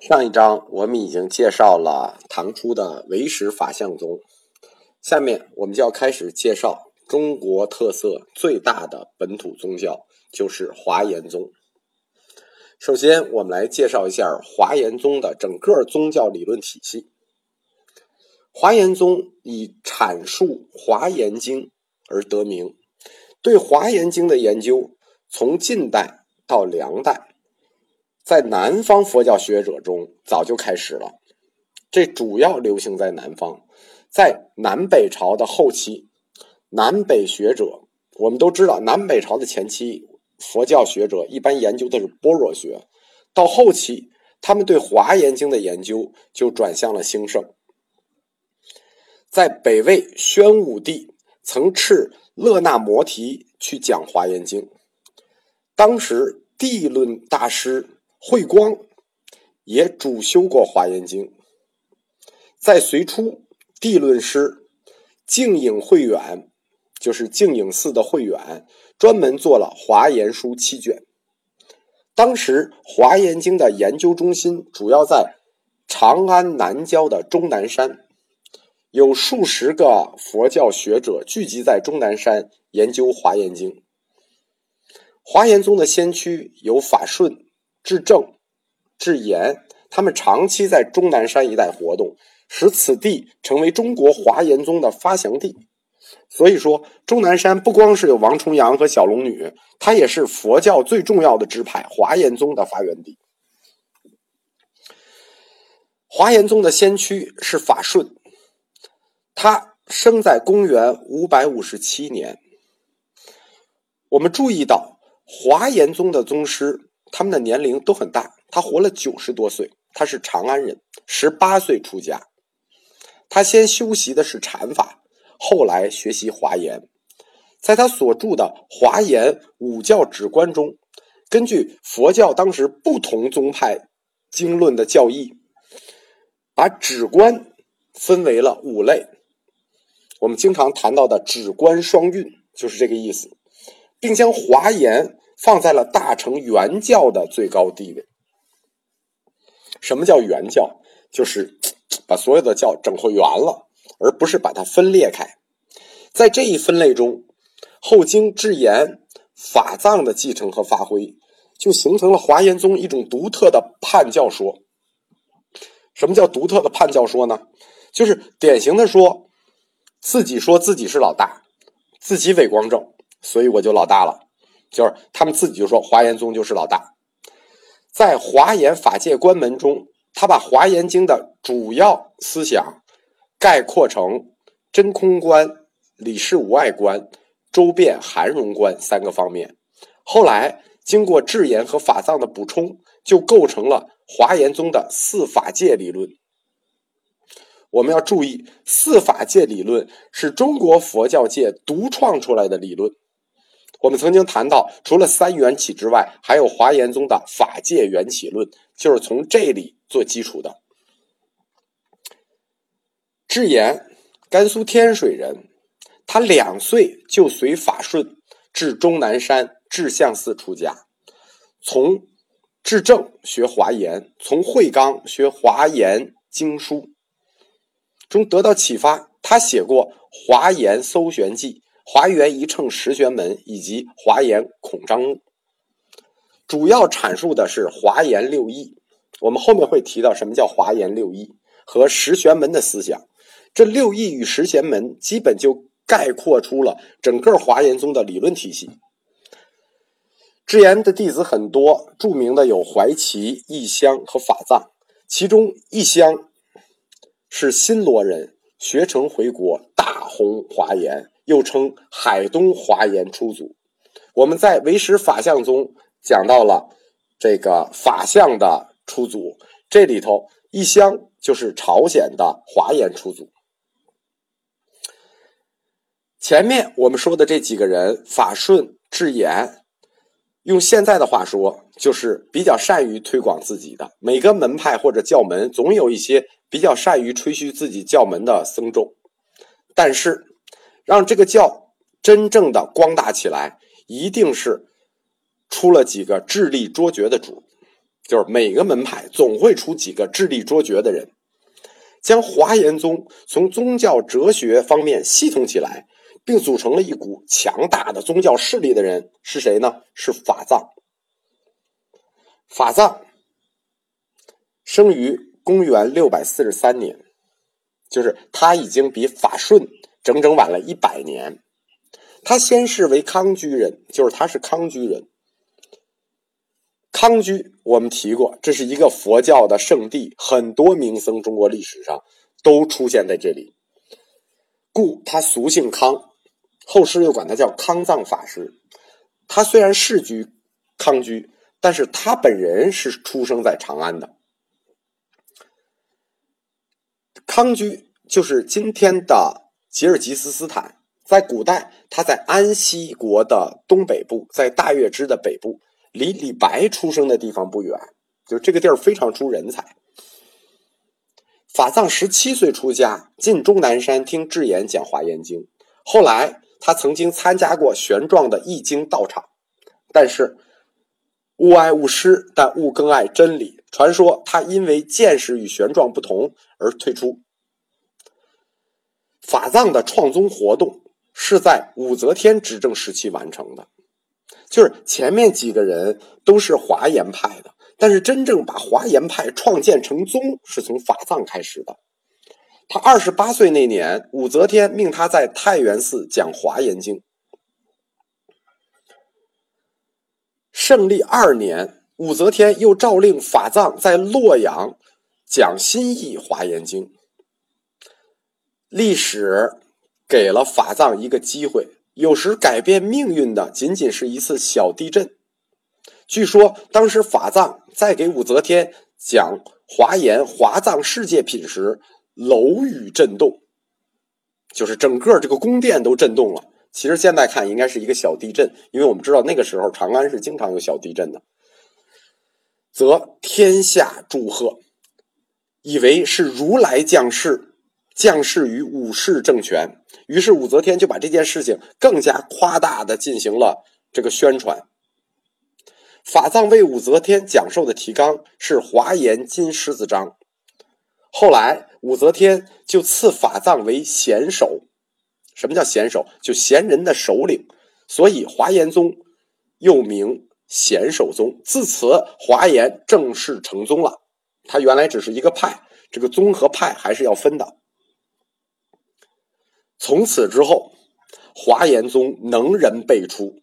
上一章我们已经介绍了唐初的唯识法相宗，下面我们就要开始介绍中国特色最大的本土宗教，就是华严宗。首先，我们来介绍一下华严宗的整个宗教理论体系。华严宗以阐述《华严经》而得名，对《华严经》的研究从近代到梁代。在南方佛教学者中早就开始了，这主要流行在南方，在南北朝的后期，南北学者我们都知道，南北朝的前期佛教学者一般研究的是般若学，到后期他们对《华严经》的研究就转向了兴盛。在北魏宣武帝曾敕勒那摩提去讲《华严经》，当时地论大师。慧光也主修过《华严经》，在隋初，地论师净影慧远，就是净影寺的慧远，专门做了《华严书》七卷。当时，《华严经》的研究中心主要在长安南郊的终南山，有数十个佛教学者聚集在终南山研究《华严经》。华严宗的先驱有法顺。至正、至严，他们长期在终南山一带活动，使此地成为中国华严宗的发祥地。所以说，终南山不光是有王重阳和小龙女，它也是佛教最重要的支派华严宗的发源地。华严宗的先驱是法顺，他生在公元五百五十七年。我们注意到华严宗的宗师。他们的年龄都很大，他活了九十多岁。他是长安人，十八岁出家。他先修习的是禅法，后来学习华严。在他所著的《华严五教指观》中，根据佛教当时不同宗派经论的教义，把指观分为了五类。我们经常谈到的“指观双运”就是这个意思，并将华严。放在了大乘原教的最高地位。什么叫原教？就是 把所有的教整合圆了，而不是把它分裂开。在这一分类中，后经智言、法藏的继承和发挥，就形成了华严宗一种独特的叛教说。什么叫独特的叛教说呢？就是典型的说自己说自己是老大，自己伪光正，所以我就老大了。就是他们自己就说华严宗就是老大，在华严法界观门中，他把华严经的主要思想概括成真空观、理事无碍观、周遍含容观三个方面。后来经过智严和法藏的补充，就构成了华严宗的四法界理论。我们要注意，四法界理论是中国佛教界独创出来的理论。我们曾经谈到，除了三缘起之外，还有华严宗的法界缘起论，就是从这里做基础的。智严，甘肃天水人，他两岁就随法顺至终南山智相寺出家，从智正学华严，从慧刚学华严经书，中得到启发，他写过《华严搜玄记》。华严一乘十玄门以及华严孔章，主要阐述的是华严六义。我们后面会提到什么叫华严六义和十玄门的思想。这六义与十玄门基本就概括出了整个华严宗的理论体系。智严的弟子很多，著名的有怀齐、义香和法藏。其中义香是新罗人，学成回国，大弘华严。又称海东华严出祖。我们在唯识法相中讲到了这个法相的出祖，这里头一香就是朝鲜的华严出祖。前面我们说的这几个人，法顺、智严，用现在的话说，就是比较善于推广自己的。每个门派或者教门，总有一些比较善于吹嘘自己教门的僧众，但是。让这个教真正的光大起来，一定是出了几个智力卓绝的主。就是每个门派总会出几个智力卓绝的人，将华严宗从宗教哲学方面系统起来，并组成了一股强大的宗教势力的人是谁呢？是法藏。法藏生于公元六百四十三年，就是他已经比法顺整整晚了一百年。他先是为康居人，就是他是康居人。康居我们提过，这是一个佛教的圣地，很多名僧中国历史上都出现在这里，故他俗姓康，后世又管他叫康藏法师。他虽然世居康居，但是他本人是出生在长安的。康居就是今天的吉尔吉斯斯坦。在古代，他在安息国的东北部，在大月支的北部，离李白出生的地方不远。就这个地儿非常出人才。法藏十七岁出家，进终南山听智严讲《华严经》。后来，他曾经参加过玄奘的译经道场，但是勿爱勿师，但勿更爱真理。传说他因为见识与玄奘不同而退出。法藏的创宗活动。是在武则天执政时期完成的，就是前面几个人都是华严派的，但是真正把华严派创建成宗是从法藏开始的。他二十八岁那年，武则天命他在太原寺讲《华严经》。胜利二年，武则天又诏令法藏在洛阳讲新译《华严经》。历史。给了法藏一个机会，有时改变命运的仅仅是一次小地震。据说当时法藏在给武则天讲华严华藏世界品时，楼宇震动，就是整个这个宫殿都震动了。其实现在看应该是一个小地震，因为我们知道那个时候长安是经常有小地震的。则天下祝贺，以为是如来降世。降世于武士政权，于是武则天就把这件事情更加夸大的进行了这个宣传。法藏为武则天讲授的提纲是《华严金狮子章》，后来武则天就赐法藏为贤首。什么叫贤首？就贤人的首领。所以华严宗又名贤首宗。自此，华严正式成宗了。它原来只是一个派，这个宗和派还是要分的。从此之后，华严宗能人辈出。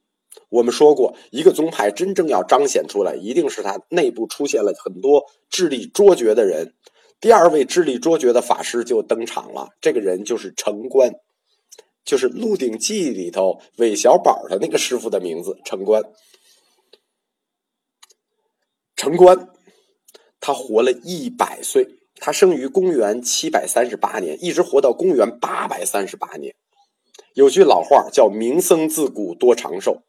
我们说过，一个宗派真正要彰显出来，一定是它内部出现了很多智力卓绝的人。第二位智力卓绝的法师就登场了，这个人就是城关，就是《鹿鼎记》里头韦小宝的那个师傅的名字，城关。城关，他活了一百岁。他生于公元七百三十八年，一直活到公元八百三十八年。有句老话叫“名僧自古多长寿”。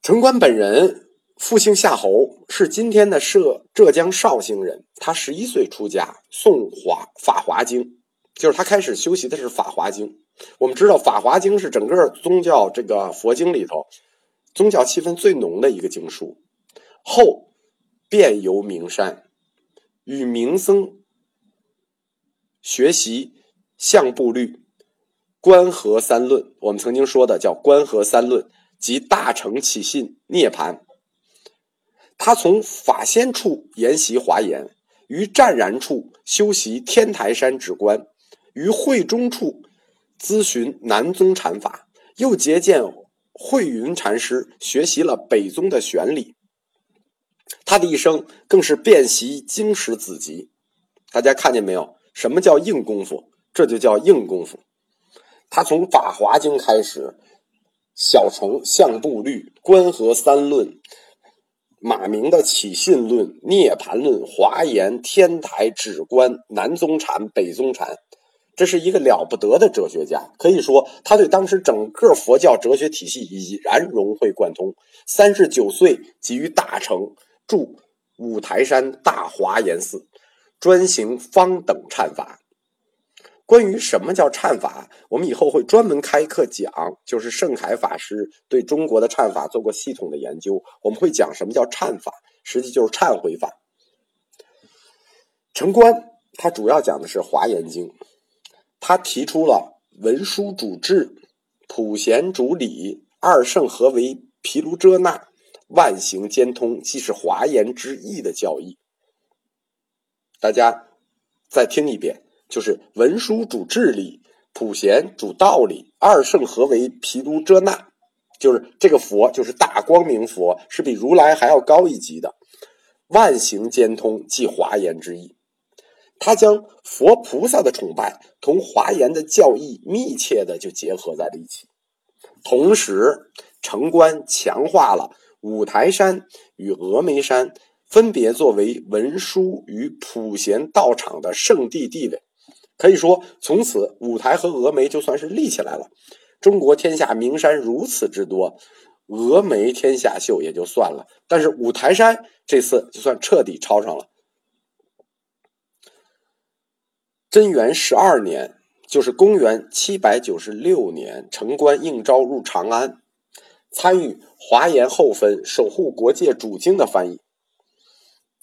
城关本人复姓夏侯，是今天的浙浙江绍兴人。他十一岁出家，诵华《法华经》，就是他开始修习的是《法华经》。我们知道，《法华经》是整个宗教这个佛经里头宗教气氛最浓的一个经书。后遍游名山。与名僧学习相部律、观合三论，我们曾经说的叫观合三论即大乘起信涅盘。他从法仙处研习华严，于湛然处修习天台山止观，于慧中处咨询南宗禅法，又结见慧云禅师，学习了北宗的玄理。他的一生更是遍习经史子集，大家看见没有？什么叫硬功夫？这就叫硬功夫。他从《法华经》开始，小乘相部律、观合三论、马明的起信论、涅盘论、华严、天台、止观、南宗禅、北宗禅，这是一个了不得的哲学家。可以说，他对当时整个佛教哲学体系已然融会贯通。三十九岁即于大成。住五台山大华严寺，专行方等忏法。关于什么叫忏法，我们以后会专门开课讲，就是盛凯法师对中国的忏法做过系统的研究，我们会讲什么叫忏法，实际就是忏悔法。城关他主要讲的是《华严经》，他提出了文殊主智、普贤主理、二圣合为毗卢遮那、万行兼通，即是华严之意的教义。大家再听一遍。就是文殊主智理，普贤主道理，二圣合为毗卢遮那，就是这个佛就是大光明佛，是比如来还要高一级的，万行兼通，即华严之意。他将佛菩萨的崇拜同华严的教义密切的就结合在了一起，同时城关强化了五台山与峨眉山分别作为文殊与普贤道场的圣地地位。可以说，从此五台和峨眉就算是立起来了。中国天下名山如此之多，峨眉天下秀也就算了，但是五台山这次就算彻底抄上了。贞元十二年，就是公元七百九十六年，城关应召入长安，参与华严后分、守护国界主经的翻译，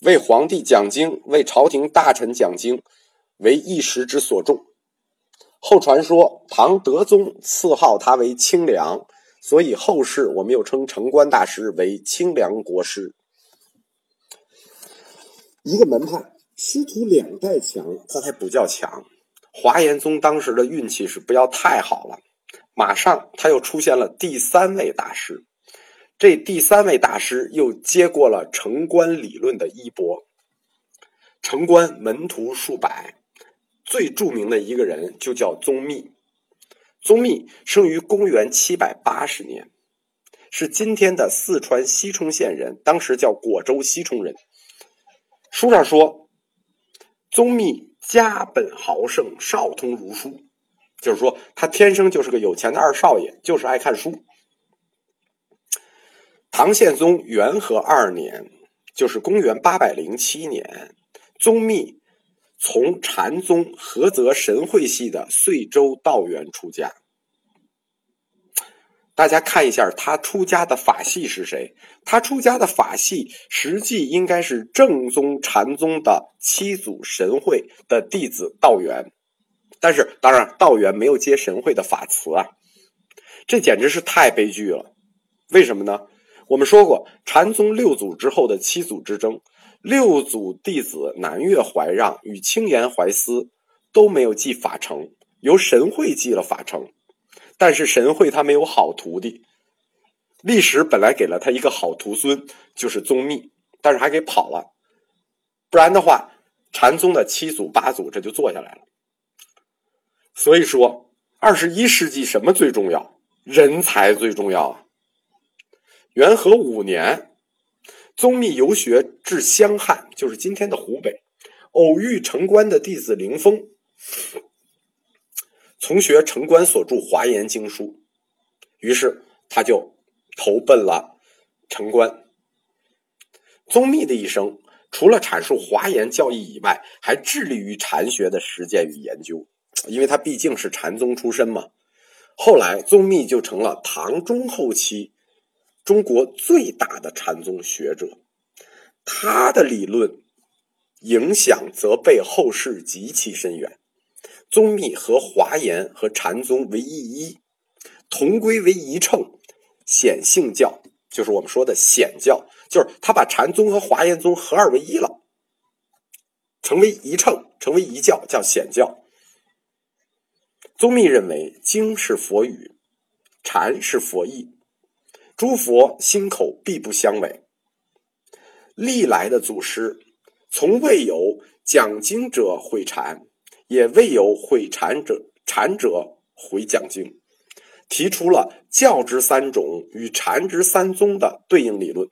为皇帝讲经，为朝廷大臣讲经。为一时之所重，后传说唐德宗赐号他为清凉，所以后世我们又称城关大师为清凉国师。一个门派师徒两代强，他还不叫强。华严宗当时的运气是不要太好了，马上他又出现了第三位大师，这第三位大师又接过了城关理论的衣钵，城关门徒数百。最著名的一个人就叫宗密，宗密生于公元七百八十年，是今天的四川西充县人，当时叫果州西充人。书上说，宗密家本豪盛，少通儒书，就是说他天生就是个有钱的二少爷，就是爱看书。唐宪宗元和二年，就是公元八百零七年，宗密。从禅宗菏泽神会系的遂州道元出家，大家看一下他出家的法系是谁？他出家的法系实际应该是正宗禅宗的七祖神会的弟子道元，但是当然道元没有接神会的法词啊，这简直是太悲剧了。为什么呢？我们说过禅宗六祖之后的七祖之争。六祖弟子南岳怀让与青岩怀思都没有继法成，由神会继了法成。但是神会他没有好徒弟，历史本来给了他一个好徒孙，就是宗密，但是还给跑了。不然的话，禅宗的七祖八祖这就坐下来了。所以说，二十一世纪什么最重要？人才最重要啊！元和五年。宗密游学至湘汉，就是今天的湖北，偶遇城关的弟子凌峰，从学城关所著《华严经书》，于是他就投奔了城关。宗密的一生，除了阐述华严教义以外，还致力于禅学的实践与研究，因为他毕竟是禅宗出身嘛。后来，宗密就成了唐中后期。中国最大的禅宗学者，他的理论影响则被后世极其深远。宗密和华严和禅宗为一一，同归为一乘，显性教就是我们说的显教，就是他把禅宗和华严宗合二为一了，成为一乘，成为一教，叫显教。宗密认为经是佛语，禅是佛意。诸佛心口必不相违。历来的祖师，从未有讲经者毁禅，也未有毁禅者禅者毁讲经，提出了教之三种与禅之三宗的对应理论。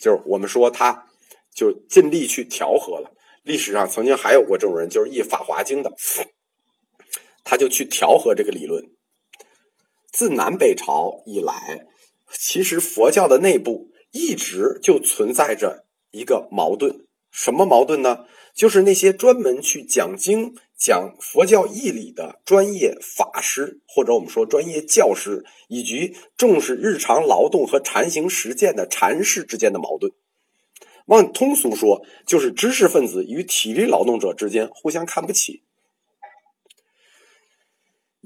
就是我们说，他就尽力去调和了。历史上曾经还有过这种人，就是译《法华经》的，他就去调和这个理论。自南北朝以来。其实佛教的内部一直就存在着一个矛盾，什么矛盾呢？就是那些专门去讲经讲佛教义理的专业法师，或者我们说专业教师，以及重视日常劳动和禅行实践的禅师之间的矛盾。往通俗说，就是知识分子与体力劳动者之间互相看不起。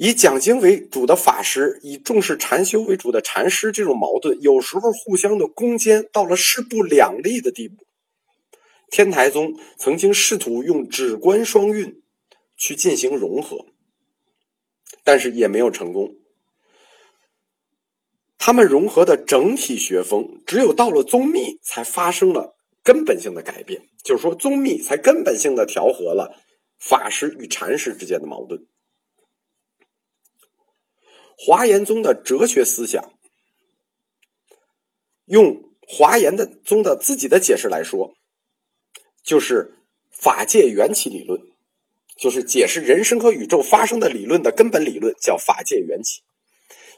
以讲经为主的法师，以重视禅修为主的禅师，这种矛盾有时候互相的攻坚到了势不两立的地步。天台宗曾经试图用止观双运。去进行融合，但是也没有成功。他们融合的整体学风，只有到了宗密才发生了根本性的改变。就是说，宗密才根本性的调和了法师与禅师之间的矛盾。华严宗的哲学思想，用华严的宗的自己的解释来说，就是法界缘起理论。就是解释人生和宇宙发生的理论的根本理论，叫法界缘起。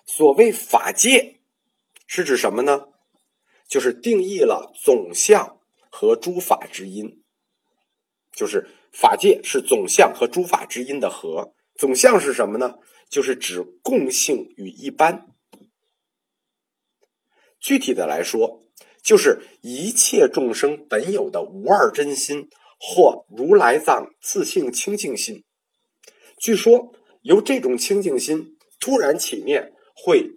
所谓法界，是指什么呢？就是定义了总相和诸法之因。就是法界是总相和诸法之因的和。总相是什么呢？就是指共性与一般。具体的来说，就是一切众生本有的无二真心。或如来藏自性清净心，据说由这种清净心突然起念，会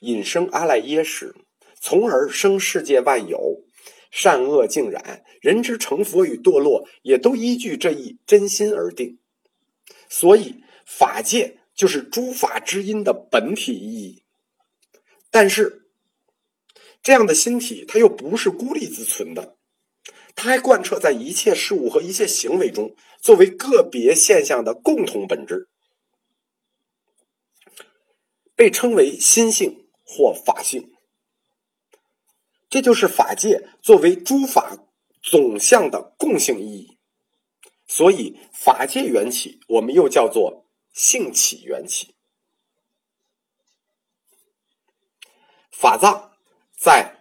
引生阿赖耶识，从而生世界万有，善恶尽染，人之成佛与堕落，也都依据这一真心而定。所以法界就是诸法之因的本体意义。但是这样的心体，它又不是孤立自存的。它还贯彻在一切事物和一切行为中，作为个别现象的共同本质，被称为心性或法性。这就是法界作为诸法总相的共性意义。所以，法界缘起，我们又叫做性起缘起。法藏在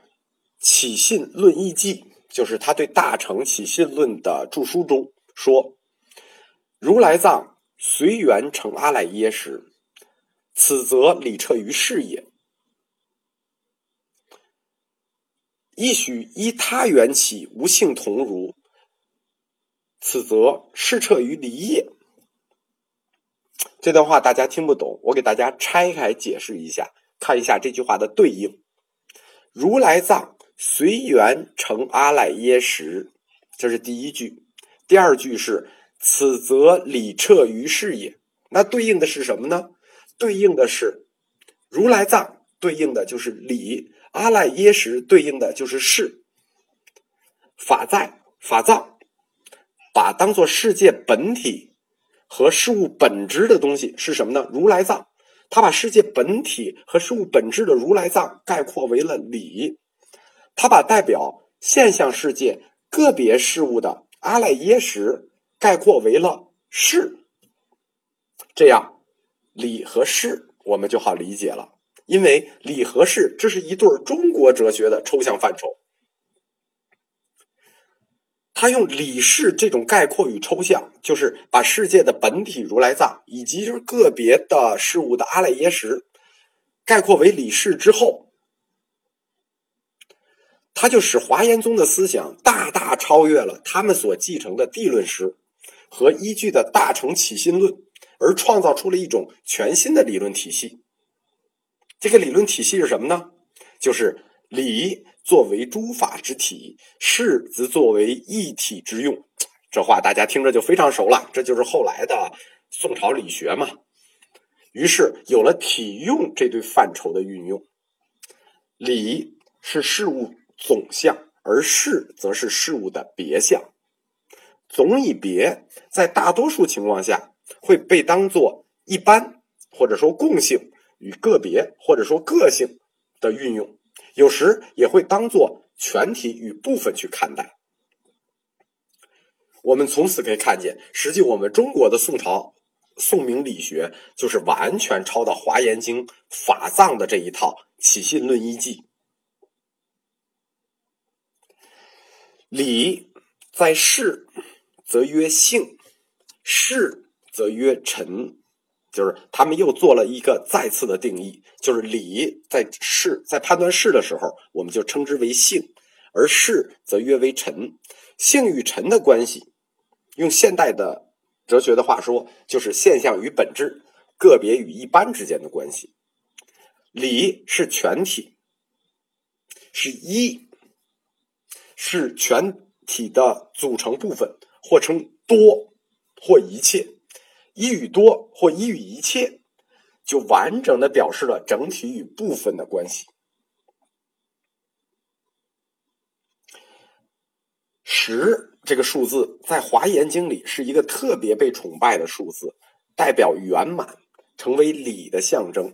《起信论义记》。就是他对《大乘起信论》的著书中说：“如来藏随缘成阿赖耶识，此则理彻于事也；亦许依他缘起无性同如，此则事彻于离也。”这段话大家听不懂，我给大家拆开解释一下，看一下这句话的对应：如来藏。随缘成阿赖耶识，这是第一句。第二句是“此则理彻于事也”。那对应的是什么呢？对应的是如来藏，对应的就是理；阿赖耶识对应的就是事。法在法藏，把当做世界本体和事物本质的东西是什么呢？如来藏，他把世界本体和事物本质的如来藏概括为了理。他把代表现象世界个别事物的阿赖耶识概括为了事，这样理和事我们就好理解了。因为理和事这是一对中国哲学的抽象范畴。他用理事这种概括与抽象，就是把世界的本体如来藏以及就是个别的事物的阿赖耶识概括为理事之后。他就使华严宗的思想大大超越了他们所继承的地论师和依据的大乘起心论，而创造出了一种全新的理论体系。这个理论体系是什么呢？就是理作为诸法之体，事则作为一体之用。这话大家听着就非常熟了，这就是后来的宋朝理学嘛。于是有了体用这对范畴的运用，理是事物。总相，而事则是事物的别相。总与别，在大多数情况下会被当做一般或者说共性与个别或者说个性的运用，有时也会当做全体与部分去看待。我们从此可以看见，实际我们中国的宋朝宋明理学就是完全抄到《华严经》法藏的这一套《起信论一记》。理在事，则曰性；事则曰臣。就是他们又做了一个再次的定义，就是理在事在判断事的时候，我们就称之为性，而事则约为臣。性与臣的关系，用现代的哲学的话说，就是现象与本质、个别与一般之间的关系。理是全体，是一，是全体的组成部分，或称多，或一切。一与多或一与一切，就完整的表示了整体与部分的关系。十这个数字在《华严经》里是一个特别被崇拜的数字，代表圆满，成为理的象征。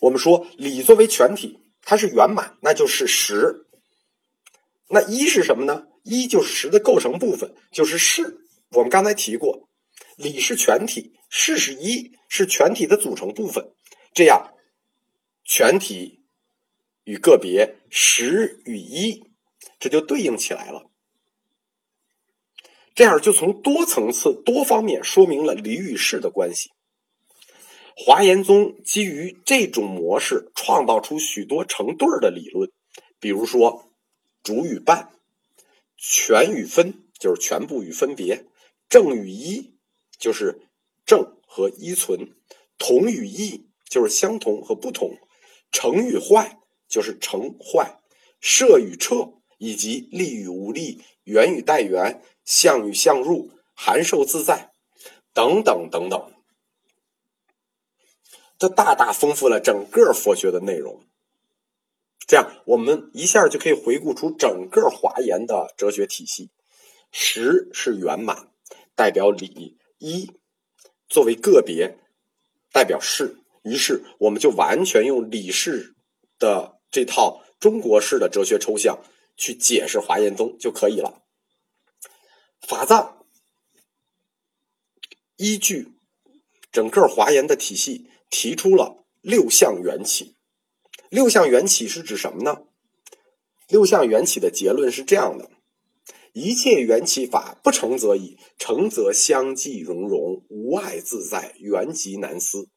我们说理作为全体，它是圆满，那就是十。那一是什么呢？一就是十的构成部分，就是是。我们刚才提过。理是全体，事是一，是全体的组成部分。这样，全体与个别，十与一，这就对应起来了。这样就从多层次、多方面说明了理与事的关系。华严宗基于这种模式，创造出许多成对儿的理论，比如说主与伴，全与分，就是全部与分别，正与一。就是正和依存，同与异就是相同和不同，成与坏就是成坏，摄与彻以及利与无利，缘与待缘，相与相入，含受自在等等等等，这大大丰富了整个佛学的内容。这样，我们一下就可以回顾出整个华严的哲学体系。十是圆满，代表理。一作为个别代表是，于是我们就完全用理事的这套中国式的哲学抽象去解释华严宗就可以了。法藏依据整个华严的体系，提出了六项缘起。六项缘起是指什么呢？六项缘起的结论是这样的。一切缘起法不成则已，成则相继融融，无碍自在，缘极难思。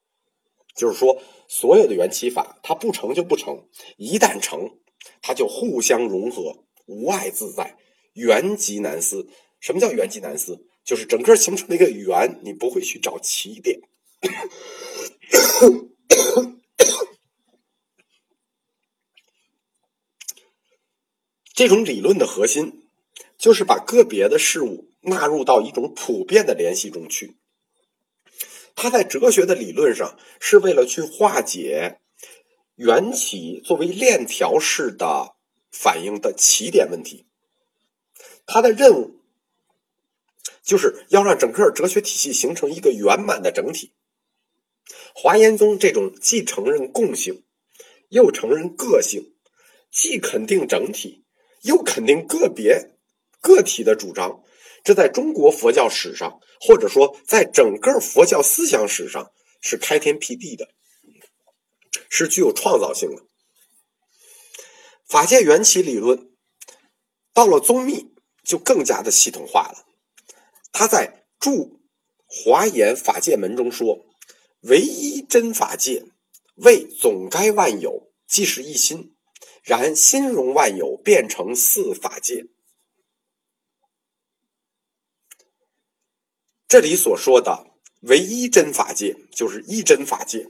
就是说，所有的缘起法，它不成就不成；一旦成，它就互相融合，无碍自在，缘极难思。什么叫缘极难思？就是整个形成了一个圆，你不会去找起点。这种理论的核心。就是把个别的事物纳入到一种普遍的联系中去。他在哲学的理论上是为了去化解缘起作为链条式的反应的起点问题。他的任务就是要让整个哲学体系形成一个圆满的整体。华严宗这种既承认共性，又承认个性，既肯定整体，又肯定个别。个体的主张，这在中国佛教史上，或者说在整个佛教思想史上是开天辟地的，是具有创造性的。法界缘起理论到了宗密就更加的系统化了。他在《注华严法界门》中说：“唯一真法界，为总该万有，即是一心；然心容万有，变成四法界。”这里所说的唯一真法界，就是一真法界，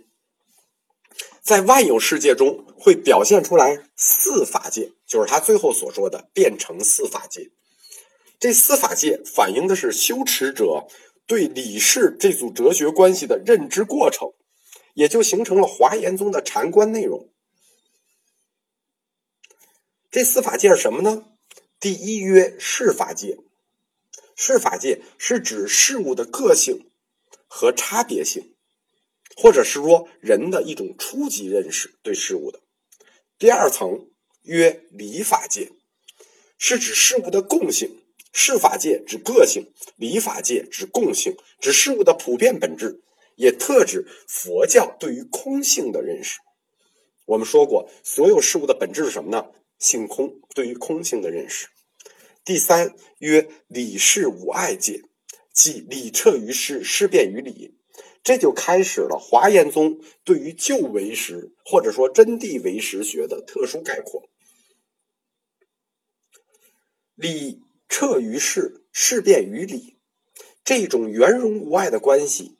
在万有世界中会表现出来四法界，就是他最后所说的变成四法界。这四法界反映的是修持者对理事这组哲学关系的认知过程，也就形成了华严宗的禅观内容。这四法界是什么呢？第一曰是法界。事法界是指事物的个性和差别性，或者是说人的一种初级认识对事物的。第二层曰理法界，是指事物的共性。事法界指个性，理法界指共性，指事物的普遍本质，也特指佛教对于空性的认识。我们说过，所有事物的本质是什么呢？性空，对于空性的认识。第三曰理事无碍界，即理彻于事，事变于理。这就开始了华严宗对于旧唯识或者说真谛唯识学的特殊概括。理彻于事，事变于理，这种圆融无碍的关系，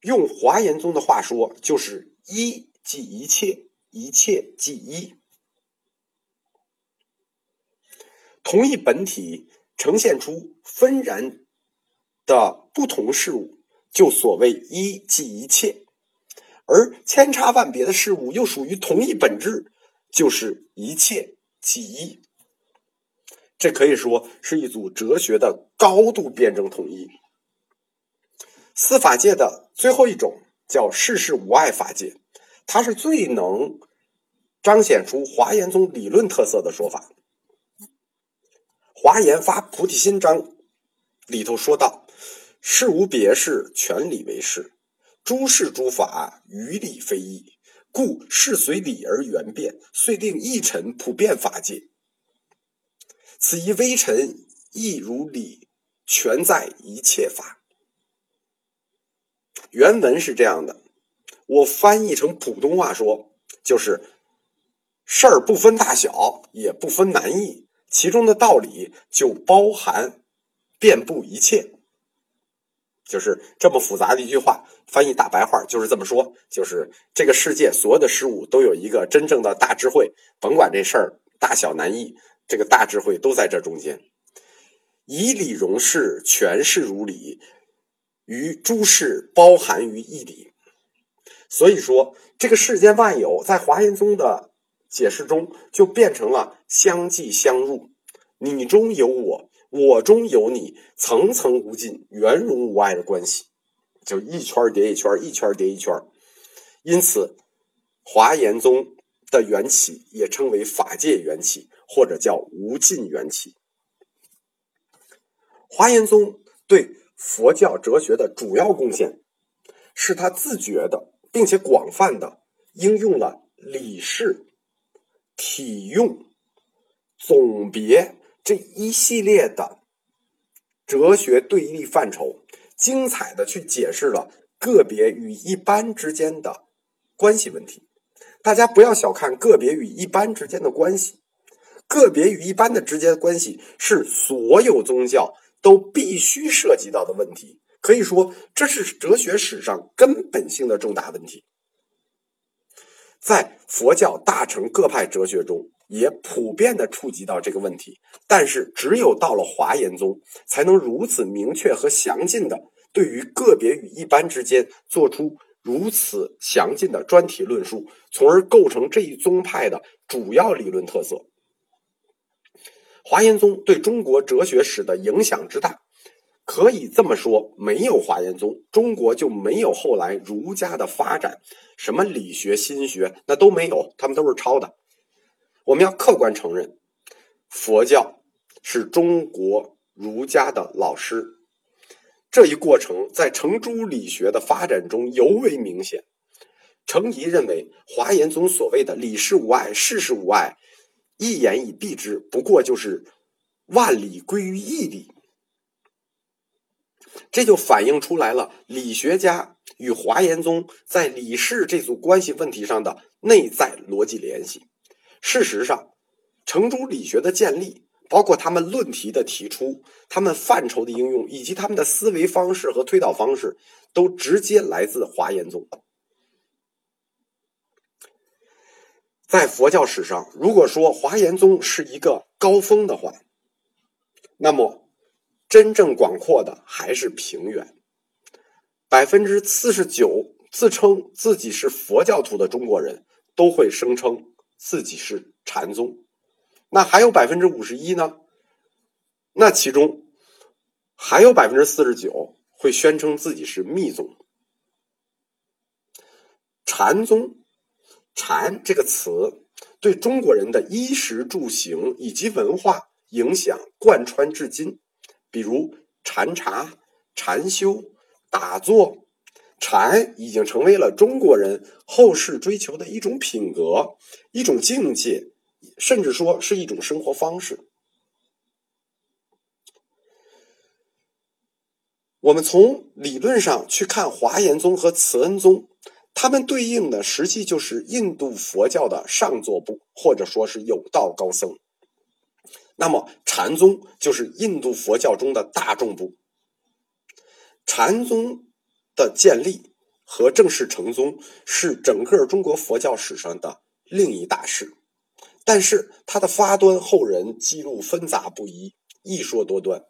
用华严宗的话说，就是一即一切，一切即一。同一本体呈现出分然的不同事物，就所谓一即一切；而千差万别的事物又属于同一本质，就是一切即一。这可以说是一组哲学的高度辩证统一。司法界的最后一种叫世事无碍法界，它是最能彰显出华严宗理论特色的说法。华严发菩提心章里头说道：“事无别事，全理为事；诸事诸法，于理非义。故事随理而圆变，遂令一尘普遍法界。此一微尘亦如理，全在一切法。”原文是这样的，我翻译成普通话说，就是事儿不分大小，也不分难易。其中的道理就包含遍布一切，就是这么复杂的一句话。翻译大白话就是这么说：，就是这个世界所有的事物都有一个真正的大智慧，甭管这事儿大小难易，这个大智慧都在这中间。以理容事，全事如理，于诸事包含于一理。所以说，这个世间万有，在华严宗的。解释中就变成了相继相入，你中有我，我中有你，层层无尽、圆融无碍的关系，就一圈叠一圈，一圈叠一圈。因此，华严宗的缘起也称为法界缘起，或者叫无尽缘起。华严宗对佛教哲学的主要贡献，是他自觉的并且广泛的应用了理事。体用、总别这一系列的哲学对立范畴，精彩的去解释了个别与一般之间的关系问题。大家不要小看个别与一般之间的关系，个别与一般的之间关系是所有宗教都必须涉及到的问题。可以说，这是哲学史上根本性的重大问题。在佛教大乘各派哲学中，也普遍的触及到这个问题，但是只有到了华严宗，才能如此明确和详尽的对于个别与一般之间做出如此详尽的专题论述，从而构成这一宗派的主要理论特色。华严宗对中国哲学史的影响之大。可以这么说，没有华严宗，中国就没有后来儒家的发展，什么理学、心学那都没有，他们都是抄的。我们要客观承认，佛教是中国儒家的老师，这一过程在程朱理学的发展中尤为明显。程颐认为，华严宗所谓的理事无碍，事事无碍，一言以蔽之，不过就是万理归于一理。这就反映出来了理学家与华严宗在理事这组关系问题上的内在逻辑联系。事实上，程朱理学的建立，包括他们论题的提出、他们范畴的应用，以及他们的思维方式和推导方式，都直接来自华严宗。在佛教史上，如果说华严宗是一个高峰的话，那么。真正广阔的还是平原。百分之四十九自称自己是佛教徒的中国人都会声称自己是禅宗，那还有百分之五十一呢？那其中还有百分之四十九会宣称自己是密宗。禅宗，禅这个词对中国人的衣食住行以及文化影响贯穿至今。比如禅茶、禅修、打坐，禅已经成为了中国人后世追求的一种品格、一种境界，甚至说是一种生活方式。我们从理论上去看华严宗和慈恩宗，他们对应的实际就是印度佛教的上座部，或者说是有道高僧。那么禅宗就是印度佛教中的大众部。禅宗的建立和正式成宗是整个中国佛教史上的另一大事，但是它的发端后人记录纷杂不一，一说多端。